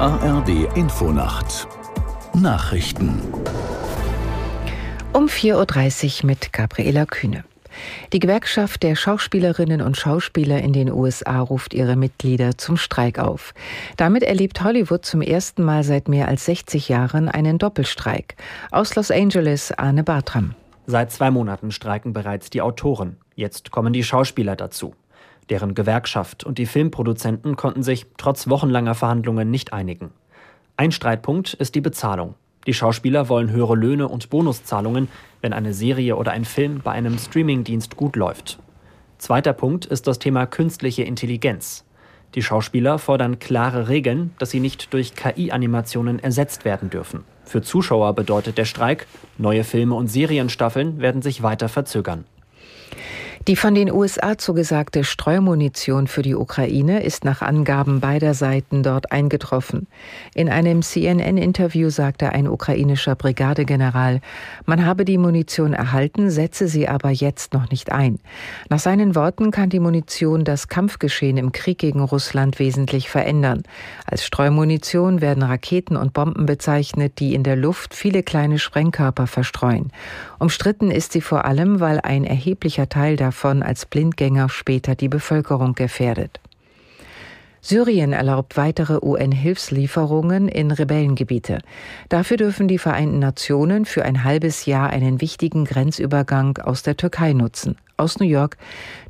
ARD Infonacht Nachrichten um 4.30 Uhr mit Gabriela Kühne. Die Gewerkschaft der Schauspielerinnen und Schauspieler in den USA ruft ihre Mitglieder zum Streik auf. Damit erlebt Hollywood zum ersten Mal seit mehr als 60 Jahren einen Doppelstreik. Aus Los Angeles Arne Bartram. Seit zwei Monaten streiken bereits die Autoren. Jetzt kommen die Schauspieler dazu. Deren Gewerkschaft und die Filmproduzenten konnten sich trotz wochenlanger Verhandlungen nicht einigen. Ein Streitpunkt ist die Bezahlung. Die Schauspieler wollen höhere Löhne und Bonuszahlungen, wenn eine Serie oder ein Film bei einem Streamingdienst gut läuft. Zweiter Punkt ist das Thema künstliche Intelligenz. Die Schauspieler fordern klare Regeln, dass sie nicht durch KI-Animationen ersetzt werden dürfen. Für Zuschauer bedeutet der Streik, neue Filme und Serienstaffeln werden sich weiter verzögern. Die von den USA zugesagte Streumunition für die Ukraine ist nach Angaben beider Seiten dort eingetroffen. In einem CNN-Interview sagte ein ukrainischer Brigadegeneral, man habe die Munition erhalten, setze sie aber jetzt noch nicht ein. Nach seinen Worten kann die Munition das Kampfgeschehen im Krieg gegen Russland wesentlich verändern. Als Streumunition werden Raketen und Bomben bezeichnet, die in der Luft viele kleine Sprengkörper verstreuen. Umstritten ist sie vor allem, weil ein erheblicher Teil davon davon als Blindgänger später die Bevölkerung gefährdet. Syrien erlaubt weitere UN-Hilfslieferungen in Rebellengebiete. Dafür dürfen die Vereinten Nationen für ein halbes Jahr einen wichtigen Grenzübergang aus der Türkei nutzen. Aus New York,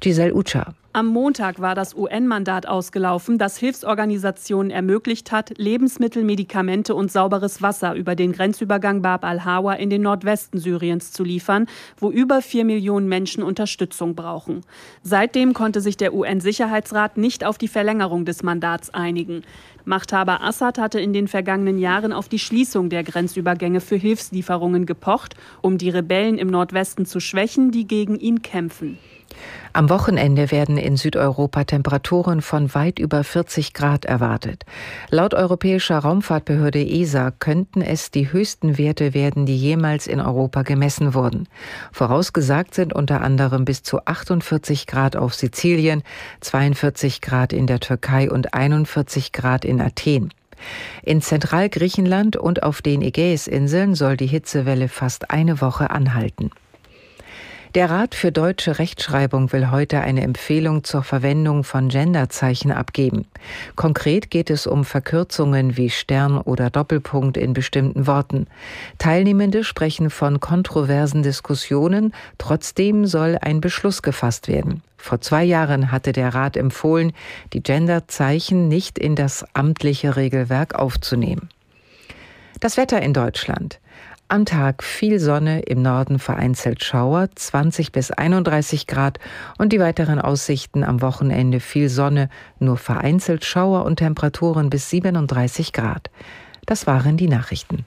Giselle Ucha. Am Montag war das UN-Mandat ausgelaufen, das Hilfsorganisationen ermöglicht hat, Lebensmittel, Medikamente und sauberes Wasser über den Grenzübergang Bab al-Hawa in den Nordwesten Syriens zu liefern, wo über vier Millionen Menschen Unterstützung brauchen. Seitdem konnte sich der UN-Sicherheitsrat nicht auf die Verlängerung des Mandats einigen. Machthaber Assad hatte in den vergangenen Jahren auf die Schließung der Grenzübergänge für Hilfslieferungen gepocht, um die Rebellen im Nordwesten zu schwächen, die gegen ihn kämpfen. Am Wochenende werden in Südeuropa Temperaturen von weit über 40 Grad erwartet. Laut europäischer Raumfahrtbehörde ESA könnten es die höchsten Werte werden, die jemals in Europa gemessen wurden. Vorausgesagt sind unter anderem bis zu 48 Grad auf Sizilien, 42 Grad in der Türkei und 41 Grad in Athen. In Zentralgriechenland und auf den Ägäisinseln soll die Hitzewelle fast eine Woche anhalten. Der Rat für deutsche Rechtschreibung will heute eine Empfehlung zur Verwendung von Genderzeichen abgeben. Konkret geht es um Verkürzungen wie Stern oder Doppelpunkt in bestimmten Worten. Teilnehmende sprechen von kontroversen Diskussionen, trotzdem soll ein Beschluss gefasst werden. Vor zwei Jahren hatte der Rat empfohlen, die Genderzeichen nicht in das amtliche Regelwerk aufzunehmen. Das Wetter in Deutschland. Am Tag viel Sonne, im Norden vereinzelt Schauer, 20 bis 31 Grad und die weiteren Aussichten am Wochenende viel Sonne, nur vereinzelt Schauer und Temperaturen bis 37 Grad. Das waren die Nachrichten.